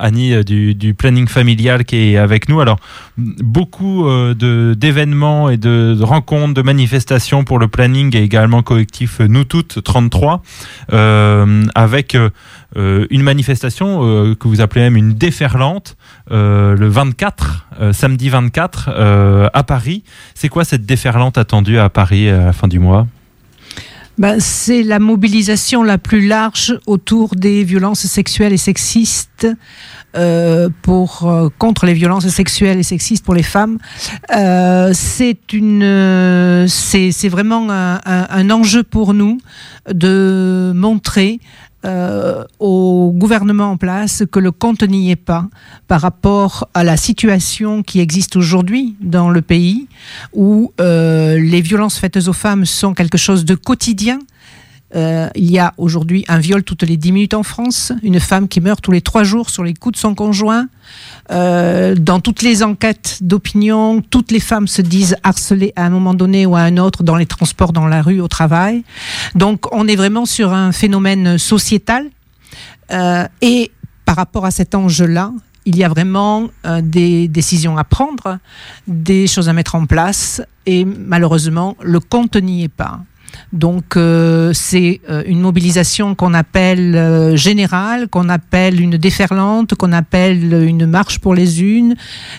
Annie du, planning familial qui est avec nous. Alors, beaucoup d'événements et de, rencontres, de manifestations pour le planning et également collectif Nous Toutes 33, avec une manifestation que vous appelez même une déferlante le 24, samedi 24 à Paris. C'est quoi cette déferlante attendue à Paris à la fin du mois? Ben, c'est la mobilisation la plus large autour des violences sexuelles et sexistes. Euh, pour euh, contre les violences sexuelles et sexistes pour les femmes, euh, c'est une, c'est vraiment un, un, enjeu pour nous de montrer euh, au gouvernement en place que le compte n'y est pas par rapport à la situation qui existe aujourd'hui dans le pays, où euh, les violences faites aux femmes sont quelque chose de quotidien. Euh, il y a aujourd'hui un viol toutes les 10 minutes en France, une femme qui meurt tous les 3 jours sur les coups de son conjoint, euh, dans toutes les enquêtes d'opinion, toutes les femmes se disent harcelées à un moment donné ou à un autre dans les transports, dans la rue, au travail. Donc on est vraiment sur un phénomène sociétal. Euh, et par rapport à cet enjeu-là, il y a vraiment euh, des décisions à prendre, des choses à mettre en place, et malheureusement, le compte n'y est pas. Donc euh, c'est euh, une mobilisation qu'on appelle euh, générale, qu'on appelle une déferlante, qu'on appelle une marche pour les unes.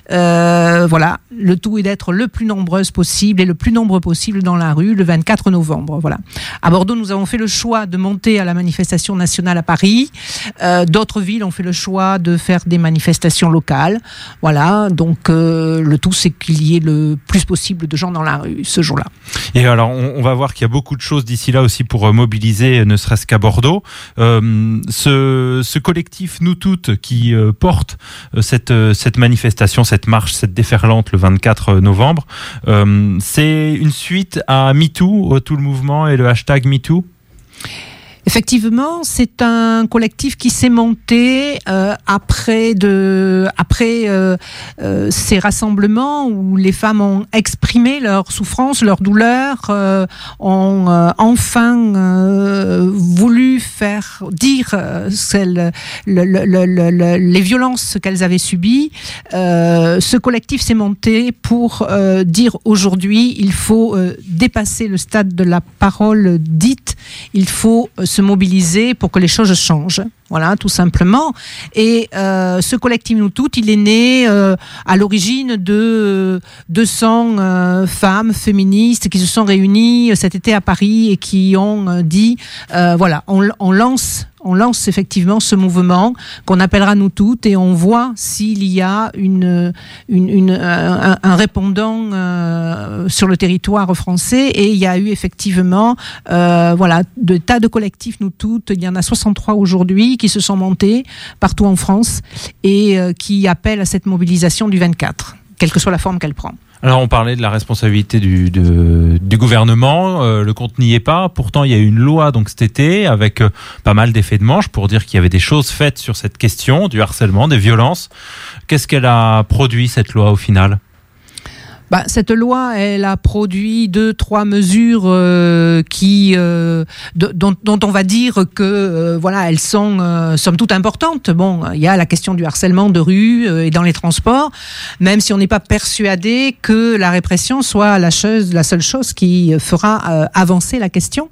voilà, le tout est d'être le plus nombreuse possible et le plus nombreux possible dans la rue le 24 novembre. Voilà. À Bordeaux, nous avons fait le choix de monter à la manifestation nationale à Paris. D'autres villes ont fait le choix de faire des manifestations locales. Voilà, donc le tout c'est qu'il y ait le plus possible de gens dans la rue ce jour-là. Et alors, on, on va voir qu'il y a beaucoup beaucoup de choses d'ici là aussi pour euh, mobiliser, euh, ne serait-ce qu'à Bordeaux. Euh, ce, collectif Nous Toutes qui porte cette, cette manifestation, cette marche, cette déferlante le 24 novembre, c'est une suite à MeToo, tout le mouvement et le hashtag MeToo? Effectivement, c'est un collectif qui s'est monté euh, après, euh, euh, ces rassemblements où les femmes ont exprimé leur souffrance, leur douleur, ont enfin voulu faire dire les violences qu'elles avaient subies. ce collectif s'est monté pour dire aujourd'hui, il faut dépasser le stade de la parole dite, il faut se mobiliser pour que les choses changent. Voilà, tout simplement. Et euh, ce collectif Nous Toutes, il est né euh, à l'origine de 200 euh, femmes féministes qui se sont réunies cet été à Paris et qui ont dit, voilà, on lance on lance effectivement ce mouvement qu'on appellera nous toutes et on voit s'il y a un, répondant sur le territoire français et il y a eu effectivement euh, voilà de tas de collectifs nous toutes il y en a 63 aujourd'hui qui se sont montés partout en France et euh, qui appellent à cette mobilisation du 24 quelle que soit la forme qu'elle prend. Alors on parlait de la responsabilité du, du gouvernement, euh, le compte n'y est pas. Pourtant il y a eu une loi donc cet été avec euh, pas mal d'effets de manche pour dire qu'il y avait des choses faites sur cette question du harcèlement, des violences. Qu'est-ce qu'elle a produit cette loi au final? Bah, cette loi, elle a produit deux, trois mesures euh, qui, euh, dont, dont, on va dire que euh, voilà, elles sont somme toute importantes. Bon, il y a la question du harcèlement de rue et dans les transports, même si on n'est pas persuadé que la répression soit la, chose, la seule chose qui fera avancer la question.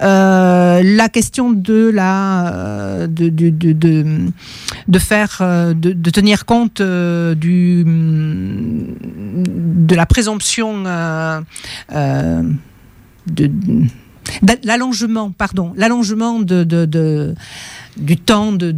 la question de la de, de, de, de faire de, de tenir compte du de la présomption euh, euh, de, l'allongement, pardon, l'allongement de, de, du temps de,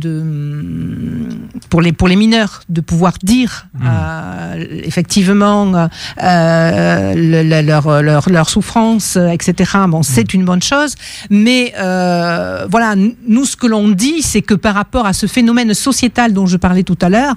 pour, les, pour les mineurs de pouvoir dire mmh. euh, effectivement euh, leur, leur, leur, souffrance, etc. Bon, c'est mmh. une bonne chose, mais euh, voilà, nous ce que l'on dit, c'est que par rapport à ce phénomène sociétal dont je parlais tout à l'heure,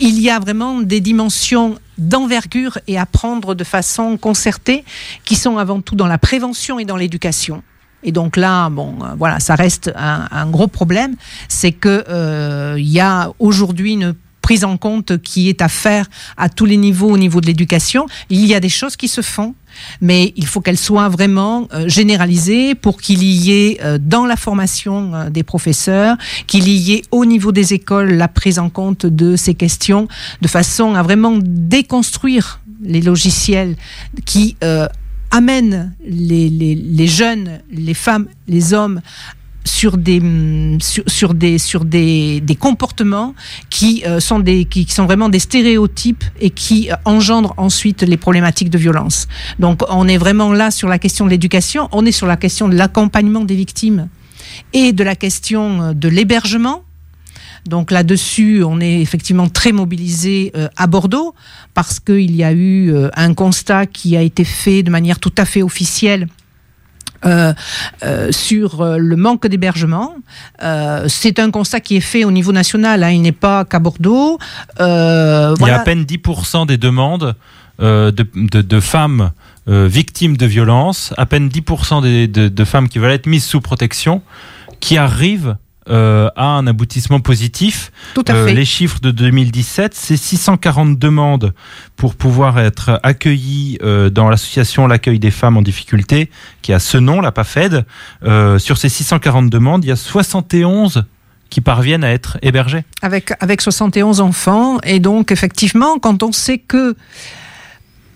il y a vraiment des dimensions d'envergure et à prendre de façon concertée, qui sont avant tout dans la prévention et dans l'éducation. Et donc là, bon, euh, voilà, ça reste un, gros problème, c'est que euh, il y a aujourd'hui une prise en compte qui est à faire à tous les niveaux au niveau de l'éducation. Il y a des choses qui se font, mais il faut qu'elles soient vraiment euh, généralisées pour qu'il y ait euh, dans la formation des professeurs, qu'il y ait au niveau des écoles la prise en compte de ces questions, de façon à vraiment déconstruire les logiciels qui amènent les, les, les, jeunes, les femmes, les hommes sur des sur, sur des sur des, des comportements qui euh, sont des qui, sont vraiment des stéréotypes et qui euh, engendrent ensuite les problématiques de violence. Donc on est vraiment là sur la question de l'éducation, on est sur la question de l'accompagnement des victimes et de la question euh, de l'hébergement. Donc là-dessus, on est effectivement très mobilisé à Bordeaux parce qu'il y a eu un constat qui a été fait de manière tout à fait officielle euh, euh, sur euh, le manque d'hébergement. c'est un constat qui est fait au niveau national, hein, il n'est pas qu'à Bordeaux. Il y a à peine 10% des demandes de, de, femmes victimes de violences, à peine 10% des, de, de, femmes qui veulent être mises sous protection, qui arrivent euh, a un aboutissement positif. Tout à euh, fait. les chiffres de 2017, c'est 640 demandes pour pouvoir être accueillies euh, dans l'association L'accueil des femmes en difficulté, qui a ce nom, la PAFED. sur ces 640 demandes, il y a 71 qui parviennent à être hébergés. Avec, avec 71 enfants. Et donc, effectivement, quand on sait que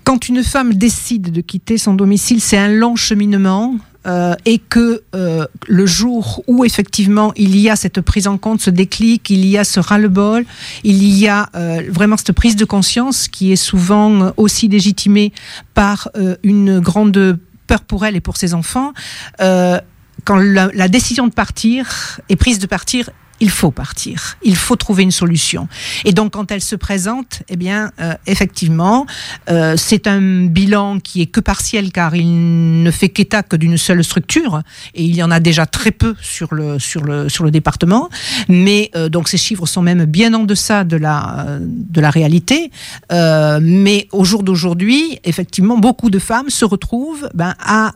quand une femme décide de quitter son domicile, c'est un long cheminement. Euh, et que euh, le jour où effectivement il y a cette prise en compte, ce déclic, il y a ce ras-le-bol, il y a euh, vraiment cette prise de conscience qui est souvent aussi légitimée par une grande peur pour elle et pour ses enfants. quand la, décision de partir est prise de partir, il faut partir, il faut trouver une solution. Et donc quand elle se présente, eh bien euh, effectivement, euh, c'est un bilan qui est que partiel car il ne fait qu'état que d'une seule structure et il y en a déjà très peu sur le sur le sur le département. Mais euh, donc ces chiffres sont même bien en deçà de la de la réalité. mais au jour d'aujourd'hui, effectivement, beaucoup de femmes se retrouvent ben, à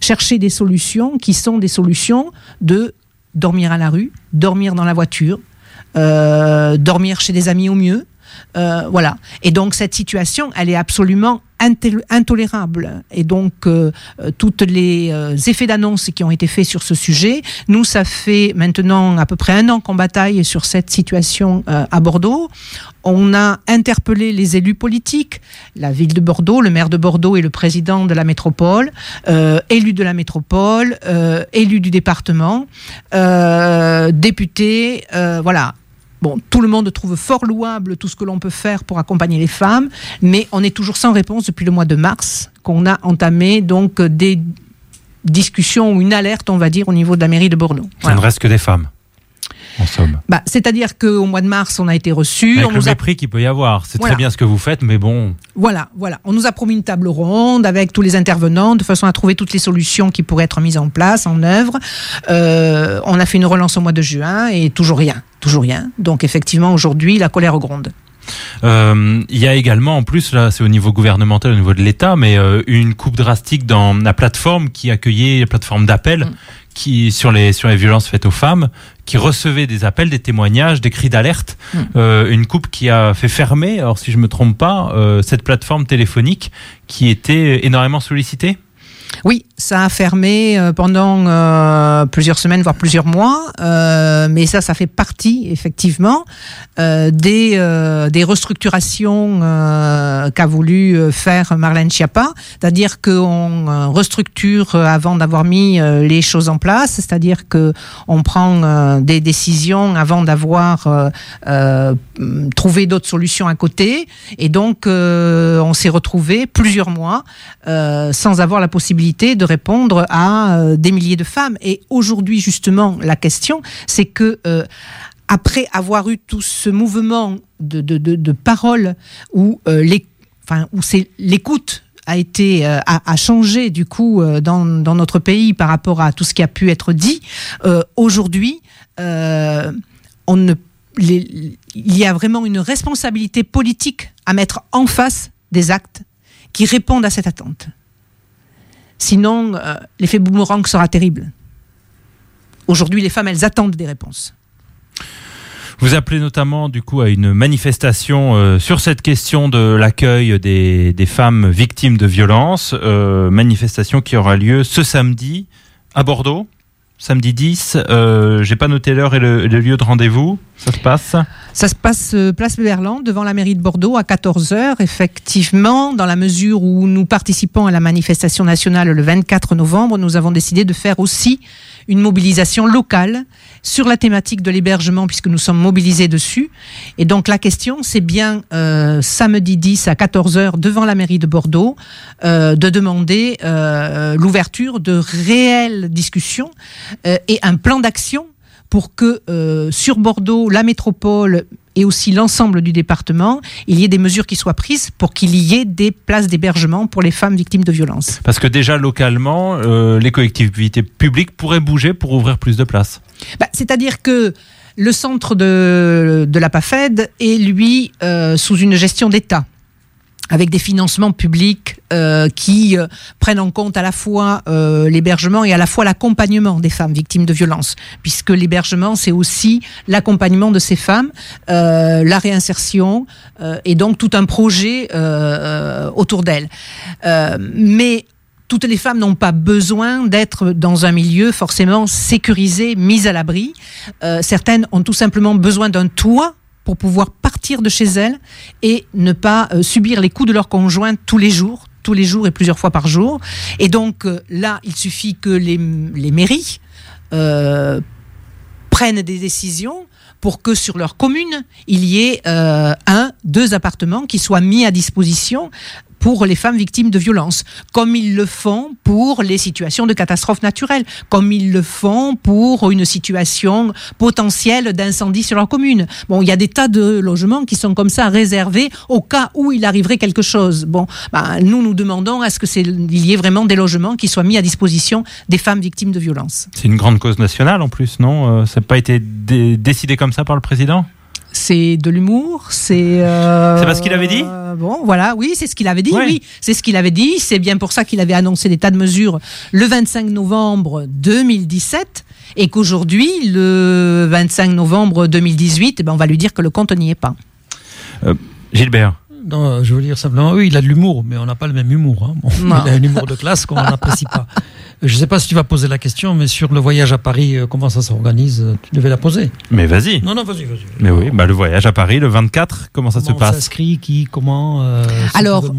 chercher des solutions qui sont des solutions de dormir à la rue, dormir dans la voiture, euh, dormir chez des amis au mieux. Euh, voilà. Et donc cette situation, elle est absolument intolérable. Et donc, euh, euh tous les euh, effets d'annonce qui ont été faits sur ce sujet, nous, ça fait maintenant à peu près un an qu'on bataille sur cette situation euh, à Bordeaux. On a interpellé les élus politiques, la ville de Bordeaux, le maire de Bordeaux et le président de la métropole, élus de la métropole, élus du département, députés, voilà Bon, tout le monde trouve fort louable tout ce que l'on peut faire pour accompagner les femmes, mais on est toujours sans réponse depuis le mois de mars, qu'on a entamé donc des discussions ou une alerte, on va dire, au niveau de la mairie de Bordeaux. Ça ne reste que des femmes en somme. Bah, C'est-à-dire qu'au mois de mars, on a été reçu. Avec on le nous mépris qu'il peut y avoir. C'est très bien ce que vous faites, mais bon. Voilà, voilà. On nous a promis une table ronde avec tous les intervenants, de façon à trouver toutes les solutions qui pourraient être mises en place, en œuvre. Euh, on a fait une relance au mois de juin et toujours rien. Toujours rien. Donc effectivement, aujourd'hui, la colère gronde. Euh, il y a également, en plus, là, c'est au niveau gouvernemental, au niveau de l'État, mais euh, une coupe drastique dans la plateforme qui accueillait, la plateforme d'appel, mm qui sur les sur les violences faites aux femmes, qui recevait des appels, des témoignages, des cris d'alerte. Hmm. Euh, une coupe qui a fait fermer, alors si je me trompe pas, euh, cette plateforme téléphonique qui était énormément sollicitée? Oui, ça a fermé euh, pendant euh, plusieurs semaines, voire plusieurs mois, euh, mais ça, ça fait partie effectivement des, des restructurations qu'a voulu faire Marlène Schiappa, c'est-à-dire qu'on restructure avant d'avoir mis les choses en place, c'est-à-dire que on prend des décisions avant d'avoir trouvé d'autres solutions à côté, et donc on s'est retrouvé plusieurs mois sans avoir la possibilité de répondre à euh, des milliers de femmes. Et aujourd'hui, justement, la question, c'est que euh, après avoir eu tout ce mouvement de, de, de, où euh, l'écoute a été a, changé du coup dans, dans, notre pays par rapport à tout ce qui a pu être dit. Aujourd'hui, on ne, il y a vraiment une responsabilité politique à mettre en face des actes qui répondent à cette attente. Sinon, euh, l'effet boomerang sera terrible. Aujourd'hui, les femmes, elles attendent des réponses. Vous appelez notamment du coup à une manifestation euh, sur cette question de l'accueil des, femmes victimes de violences, euh, manifestation qui aura lieu ce samedi à Bordeaux samedi 10. Euh, J'ai pas noté l'heure et le, lieu de rendez-vous. Ça se passe Ça se passe euh, place Berland, devant la mairie de Bordeaux, à 14h. Effectivement, dans la mesure où nous participons à la manifestation nationale le 24 novembre, nous avons décidé de faire aussi une mobilisation locale sur la thématique de l'hébergement, puisque nous sommes mobilisés dessus. Et donc la question, c'est bien euh, samedi 10 à 14h devant la mairie de Bordeaux, euh, de demander l'ouverture de réelles discussions euh, et un plan d'action pour que euh, sur Bordeaux, la métropole et aussi l'ensemble du département, il y ait des mesures qui soient prises pour qu'il y ait des places d'hébergement pour les femmes victimes de violences. Parce que déjà localement, euh, les collectivités publiques pourraient bouger pour ouvrir plus de places. Bah, C'est-à-dire que le centre de, de la PAFED est, lui, euh, sous une gestion d'État avec des financements publics euh, qui euh, prennent en compte à la fois euh, l'hébergement et à la fois l'accompagnement des femmes victimes de violences, puisque l'hébergement, c'est aussi l'accompagnement de ces femmes, euh, la réinsertion euh, et donc tout un projet euh, autour d'elles. mais toutes les femmes n'ont pas besoin d'être dans un milieu forcément sécurisé, mis à l'abri. certaines ont tout simplement besoin d'un toit pour pouvoir partir de chez elles et ne pas euh, subir les coups de leur conjoint tous les jours, tous les jours et plusieurs fois par jour. Et donc euh, là, il suffit que les, les mairies euh, prennent des décisions pour que sur leur commune, il y ait un, deux appartements qui soient mis à disposition pour les femmes victimes de violences, comme ils le font pour les situations de catastrophes naturelles, comme ils le font pour une situation potentielle d'incendie sur leur commune. Bon, il y a des tas de logements qui sont comme ça réservés au cas où il arriverait quelque chose. Bon, ben, nous nous demandons à ce que y ait vraiment des logements qui soient mis à disposition des femmes victimes de violences. C'est une grande cause nationale en plus, non? Euh, Ça n'a pas été dé décidé comme ça par le président? C'est de l'humour, c'est. Euh, c'est parce qu'il avait dit euh, Bon, voilà, oui, c'est ce qu'il avait dit, ouais. oui, c'est ce qu'il avait dit. C'est bien pour ça qu'il avait annoncé des tas de mesures le 25 novembre 2017 et qu'aujourd'hui, le 25 novembre 2018, eh ben, on va lui dire que le compte n'y est pas. Euh, Gilbert non, je veux dire simplement, oui, il a de l'humour, mais on n'a pas le même humour. Hein. Bon, il a un humour de classe qu'on n'apprécie pas. Je ne sais pas si tu vas poser la question, mais sur le voyage à Paris, euh, comment ça s'organise Tu devais la poser. Mais vas-y. Non, non, vas-y, vas-y. Mais oui, bah, le voyage à Paris, le 24, comment ça comment se passe On s'inscrit, qui, comment euh, Alors,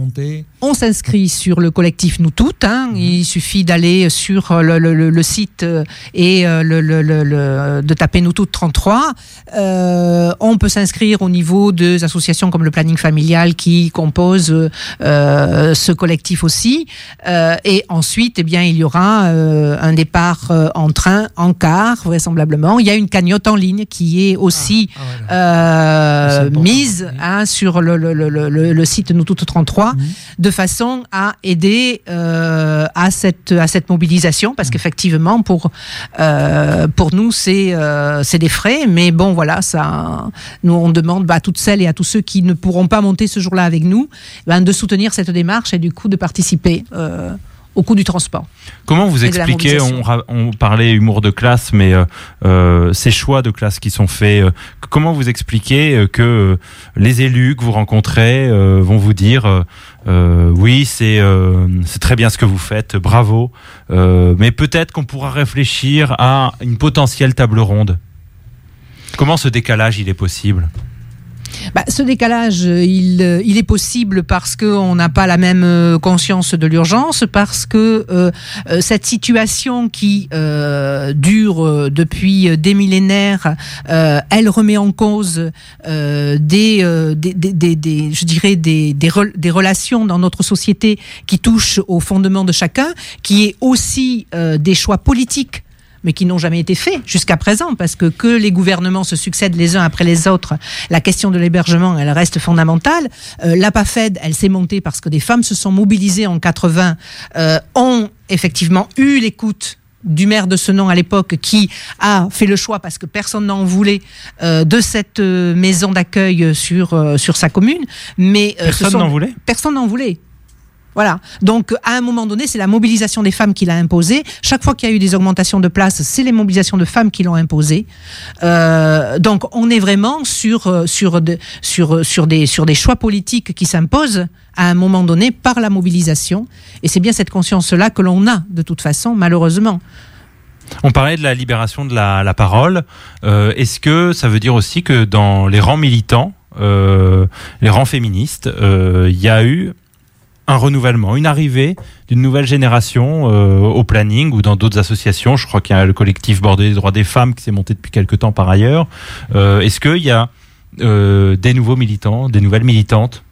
on s'inscrit sur le collectif Nous Toutes. Hein. Mmh. Il suffit d'aller sur le, le, le, site et le, de taper Nous Toutes 33. Euh, on peut s'inscrire au niveau des associations comme le Planning Familial qui composent euh, ce collectif aussi. Euh, et ensuite, eh bien, il y aura euh, un départ euh, en train, en car, vraisemblablement. Il y a une cagnotte en ligne qui est aussi ah, ah, voilà. mise hein, sur le, le, le, le, site Nous Toutes 33 mmh. de façon à aider à, cette, à cette mobilisation parce mmh. qu'effectivement, pour, pour nous, c'est c'est des frais. Mais bon, voilà, ça, nous, on demande bah, à toutes celles et à tous ceux qui ne pourront pas monter ce jour-là avec nous ben, de soutenir cette démarche et du coup de participer euh, au coût du transport. Comment vous expliquez, on, on, parlait humour de classe, mais euh, euh, ces choix de classe qui sont faits, euh, comment vous expliquez que les élus que vous rencontrez vont vous dire oui, c'est c'est très bien ce que vous faites, bravo, mais peut-être qu'on pourra réfléchir à une potentielle table ronde. Comment ce décalage il est possible? Bah, ce décalage, il, il, est possible parce qu'on n'a pas la même conscience de l'urgence, parce que euh, cette situation qui euh, dure depuis des millénaires, euh, elle remet en cause des, des, des, des, je dirais des, des, des, relations dans notre société qui touchent au fondement de chacun, qui est aussi des choix politiques mais qui n'ont jamais été faits jusqu'à présent, parce que que les gouvernements se succèdent les uns après les autres, la question de l'hébergement, elle reste fondamentale. Euh, la PAFED, elle s'est montée parce que des femmes se sont mobilisées en 80, euh, ont effectivement eu l'écoute du maire de ce nom à l'époque qui a fait le choix parce que personne n'en voulait euh, de cette euh, maison d'accueil sur euh, sur sa commune. Mais personne n'en voulait? Personne n'en voulait Voilà. Donc, à un moment donné, c'est la mobilisation des femmes qui l'a imposé. Chaque fois qu'il y a eu des augmentations de places, c'est les mobilisations de femmes qui l'ont imposé. Euh, donc, on est vraiment sur, euh, sur, sur, sur, des, sur des choix politiques qui s'imposent à un moment donné par la mobilisation. Et c'est bien cette conscience-là que l'on a, de toute façon, malheureusement. On parlait de la libération de la, parole. Euh, est-ce que ça veut dire aussi que dans les rangs militants, les rangs féministes, il y a eu un renouvellement, une arrivée d'une nouvelle génération euh, au planning ou dans d'autres associations. Je crois qu'il y a le collectif Bordelais des droits des femmes qui s'est monté depuis quelques temps par ailleurs. Euh, est-ce qu'il y a euh, des nouveaux militants, des nouvelles militantes?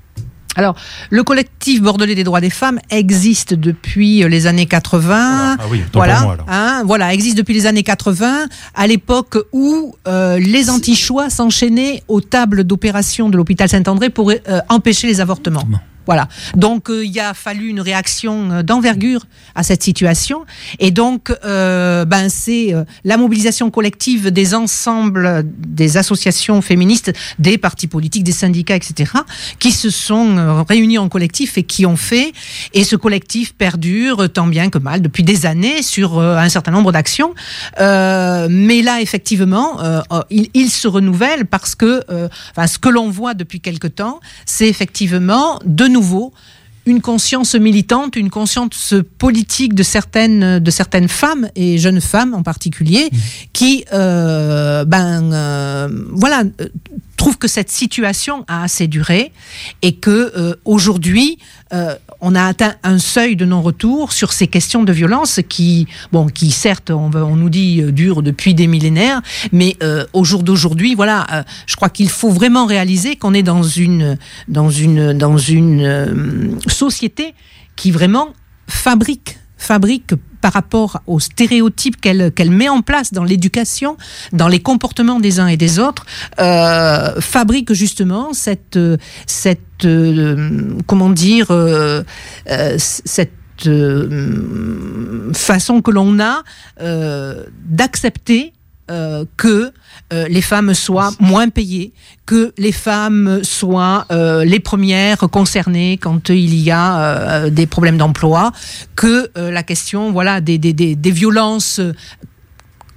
Alors, le collectif bordelais des droits des femmes existe depuis les années 80. Ah oui, voilà, hein, voilà, existe depuis les années 80, à l'époque où les anti-choix s'enchaînaient aux tables d'opération de l'hôpital Saint-André pour empêcher les avortements. Voilà. Donc euh, il a fallu une réaction euh, d'envergure à cette situation, et donc euh, ben c'est la mobilisation collective des ensembles des associations féministes, des partis politiques, des syndicats, etc., qui se sont réunis en collectif et qui ont fait, et ce collectif perdure tant bien que mal depuis des années sur un certain nombre d'actions. mais là effectivement, oh, il, se renouvelle parce que, ce que l'on voit depuis quelque temps, c'est effectivement de nouveau une conscience militante, une conscience politique de certaines, de certaines femmes et jeunes femmes en particulier, mmh. qui, euh, ben, euh, voilà, trouve que cette situation a assez duré et que euh, aujourd'hui euh, on a atteint un seuil de non-retour sur ces questions de violence qui, bon, qui certes, on, on nous dit euh, durent depuis des millénaires, mais au jour d'aujourd'hui, voilà, je crois qu'il faut vraiment réaliser qu'on est dans une dans une dans une société qui vraiment fabrique fabrique par rapport aux stéréotypes qu'elle met en place dans l'éducation, dans les comportements des uns et des autres, euh, fabrique justement cette, cette euh, comment dire, euh, cette façon que l'on a d'accepter que euh, les femmes soient moins payées, que les femmes soient euh, les premières concernées quand il y a euh, des problèmes d'emploi, que la question voilà des, des, des, violences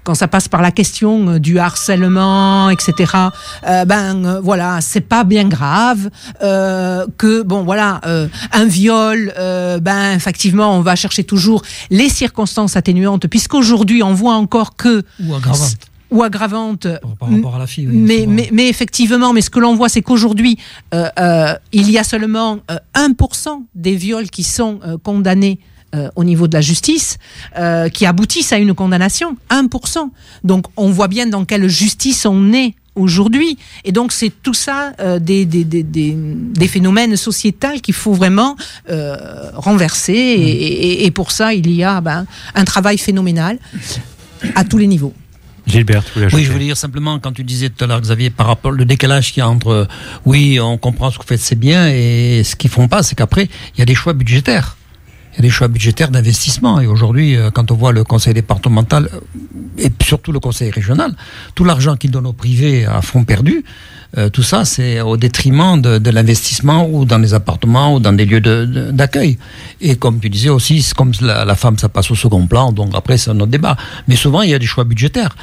quand ça passe par la question du harcèlement, etc. ben voilà, c'est pas bien grave. que bon voilà, un viol, ben effectivement, on va chercher toujours les circonstances atténuantes, puisqu'aujourd'hui on voit encore que ou aggravantes ou aggravante. Par rapport à la fille. mais, mais, mais, effectivement, mais ce que l'on voit, c'est qu'aujourd'hui, euh, euh, il y a seulement 1% euh, des viols qui sont condamnés au niveau de la justice, qui aboutissent à une condamnation. 1%. Donc on voit bien dans quelle justice on est aujourd'hui. Et donc c'est tout ça des, des, des, des, phénomènes sociétals qu'il faut vraiment renverser. Et, mmh. et, et, pour ça, il y a ben, un travail phénoménal à tous les niveaux. Gilbert, Oui, je voulais dire simplement, quand tu disais tout à l'heure, Xavier, par rapport au décalage qu'il y a entre, euh, oui, on comprend ce que vous faites, c'est bien, et ce qu'ils font pas, c'est qu'après, il y a des choix budgétaires. Il y a des choix budgétaires d'investissement. Et aujourd'hui, euh, quand on voit le conseil départemental, euh, et surtout le conseil régional, tout l'argent qu'ils donnent au privé à fond perdu, tout ça, c'est au détriment de, l'investissement ou dans les appartements ou dans des lieux d'accueil. et comme tu disais aussi, comme la, la, femme, ça passe au second plan, donc après, c'est un autre débat. Mais souvent, il y a des choix budgétaires.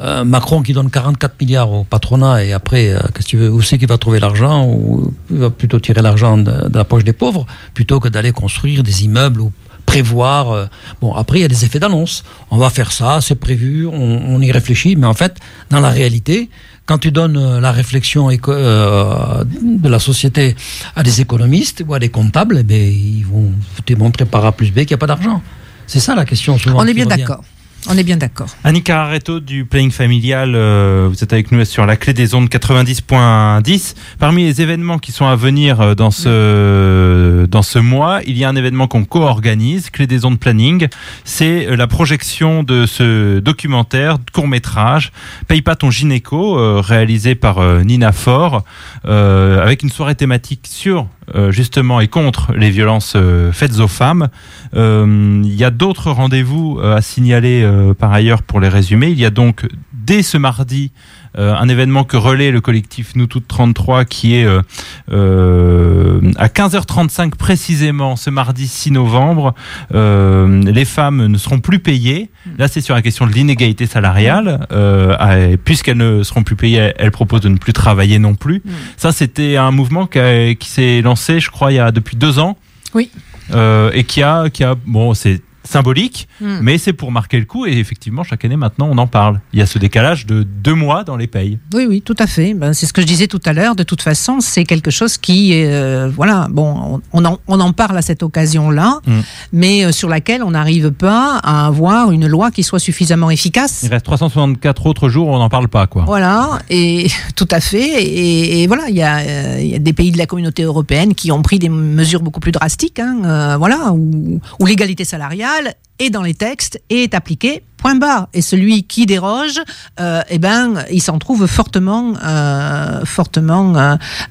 Euh, Macron qui donne 44 milliards au patronat et après, euh, qu'est-ce que tu veux, où c'est qu'il va trouver l'argent ou il va plutôt tirer l'argent de, la poche des pauvres plutôt que d'aller construire des immeubles ou prévoir. Euh, bon, après, il y a des effets d'annonce. On va faire ça, c'est prévu, on, y réfléchit, mais en fait, dans la réalité, quand tu donnes la réflexion de la société à des économistes ou à des comptables, eh bien, ils vont te montrer par A plus B qu'il n'y a pas d'argent. C'est ça la question souvent. On est bien d'accord. On est bien d'accord. Annika Cararetto du Playing Familial, euh, vous êtes avec nous sur la clé des ondes 90.10. Parmi les événements qui sont à venir euh, dans ce, dans ce mois, il y a un événement qu'on co-organise, Clé des ondes Planning. C'est euh, la projection de ce documentaire, court métrage, Paye pas ton gynéco, réalisé par Nina Faure, avec une soirée thématique sur justement et contre les violences faites aux femmes. Il y a d'autres rendez-vous à signaler euh, par ailleurs pour les résumer. Il y a donc dès ce mardi euh, un événement que relaie le collectif Nous Toutes 33 qui est euh, euh, à 15h35 précisément ce mardi 6 novembre. Les femmes ne seront plus payées. Là, c'est sur la question de l'inégalité salariale. Ah, Puisqu'elles ne seront plus payées, elles proposent de ne plus travailler non plus. Mm. Ça, c'était un mouvement qui, a- qui s'est lancé, je crois, il y a depuis deux ans. Oui. Et qui a, qui a, bon, c'est symbolique, Mm. mais c'est pour marquer le coup. Et effectivement, chaque année maintenant, on en parle. Il y a ce décalage de deux mois dans les payes. Oui, oui, tout à fait. Ben, c'est ce que je disais tout à l'heure. De toute façon, c'est quelque chose qui, euh, voilà, bon, on, en, on en parle à cette occasion-là, Mm. mais euh, sur laquelle on n'arrive pas à avoir une loi qui soit suffisamment efficace. Il reste 364 autres jours, on n'en parle pas, quoi. Voilà, et tout à fait. Et, et voilà, il y, a, euh, il y a des pays de la communauté européenne qui ont pris des mesures beaucoup plus drastiques, hein, euh, voilà, où, où l'égalité salariale est dans les textes et est appliquée. Point barre. Et celui qui déroge, euh, eh ben, il s'en trouve fortement, euh, fortement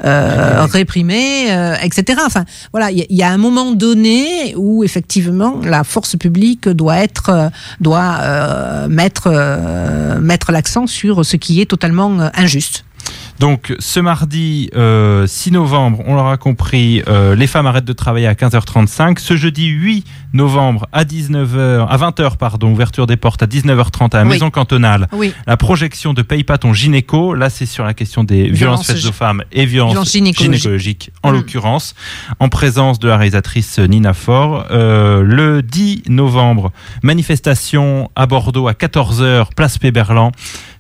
euh, réprimé, etc. Enfin, voilà, il y, a- il y a un moment donné où effectivement la force publique doit être, doit mettre, mettre l'accent sur ce qui est totalement injuste. Donc, ce mardi euh, 6 novembre, on l'aura compris, euh, les femmes arrêtent de travailler à 15h35. Ce jeudi 8 novembre à 19h, à 20h, pardon, ouverture des portes à 19h30 à la Oui. maison cantonale. Oui. La projection de Paye pas ton gynéco. Là, c'est sur la question des violences, Violences faites aux femmes et violences, gynécologiques, en Mm. l'occurrence, en présence de la réalisatrice Nina Faure. Euh, le 10 novembre, manifestation à Bordeaux à 14h, place Péberlan.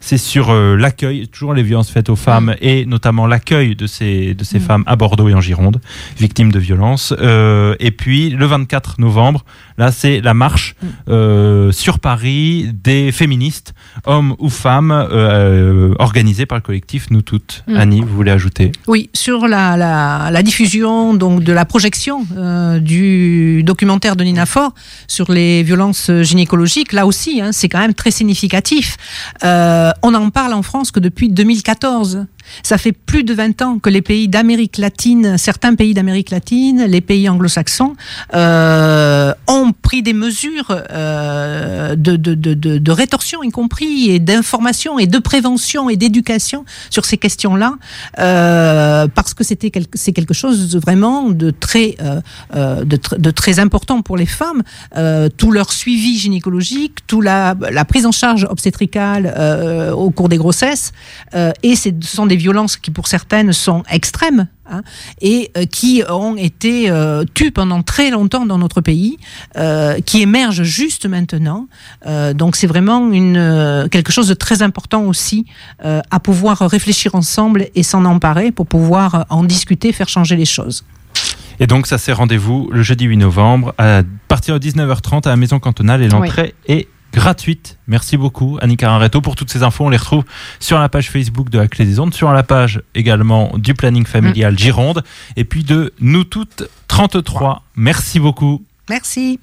C'est sur euh, l'accueil, toujours les violences faites aux femmes et notamment l'accueil de ces, de ces Mm. femmes à Bordeaux et en Gironde, victimes de violences. Euh, et puis le 24 novembre, là c'est la marche Mm. euh, sur Paris des féministes, hommes ou femmes, euh, organisée par le collectif Nous Toutes. Mm. Annie, vous voulez ajouter? Oui, sur la, la, la diffusion donc de la projection euh, du documentaire de Nina Faure sur les violences gynécologiques, là aussi, hein, c'est quand même très significatif. Euh, on en parle en France que depuis 2014. Ça fait plus de 20 ans que les pays d'Amérique latine, certains pays d'Amérique latine, les pays anglo-saxons, euh, ont pris des mesures euh, de, rétorsion, y compris, et d'information, et de prévention, et d'éducation sur ces questions-là, euh, parce que c'était quelque, c'est quelque chose vraiment de très, de, tr- de très important pour les femmes. Tout leur suivi gynécologique, tout la, prise en charge obstétricale au cours des grossesses, et c'est- ce sont des violences qui pour certaines sont extrêmes. hein, et euh, qui ont été euh, tues pendant très longtemps dans notre pays, euh, qui émergent juste maintenant. Euh, donc c'est vraiment une, quelque chose de très important aussi euh, à pouvoir réfléchir ensemble et s'en emparer pour pouvoir en discuter, faire changer les choses. Et donc ça c'est rendez-vous le jeudi 8 novembre à partir de 19h30 à la maison cantonale et l'entrée est gratuite. Merci beaucoup Annie Cararetto pour toutes ces infos. On les retrouve sur la page Facebook de la Clé des Ondes, sur la page également du planning familial Gironde et puis de Nous Toutes 33. Merci beaucoup. Merci.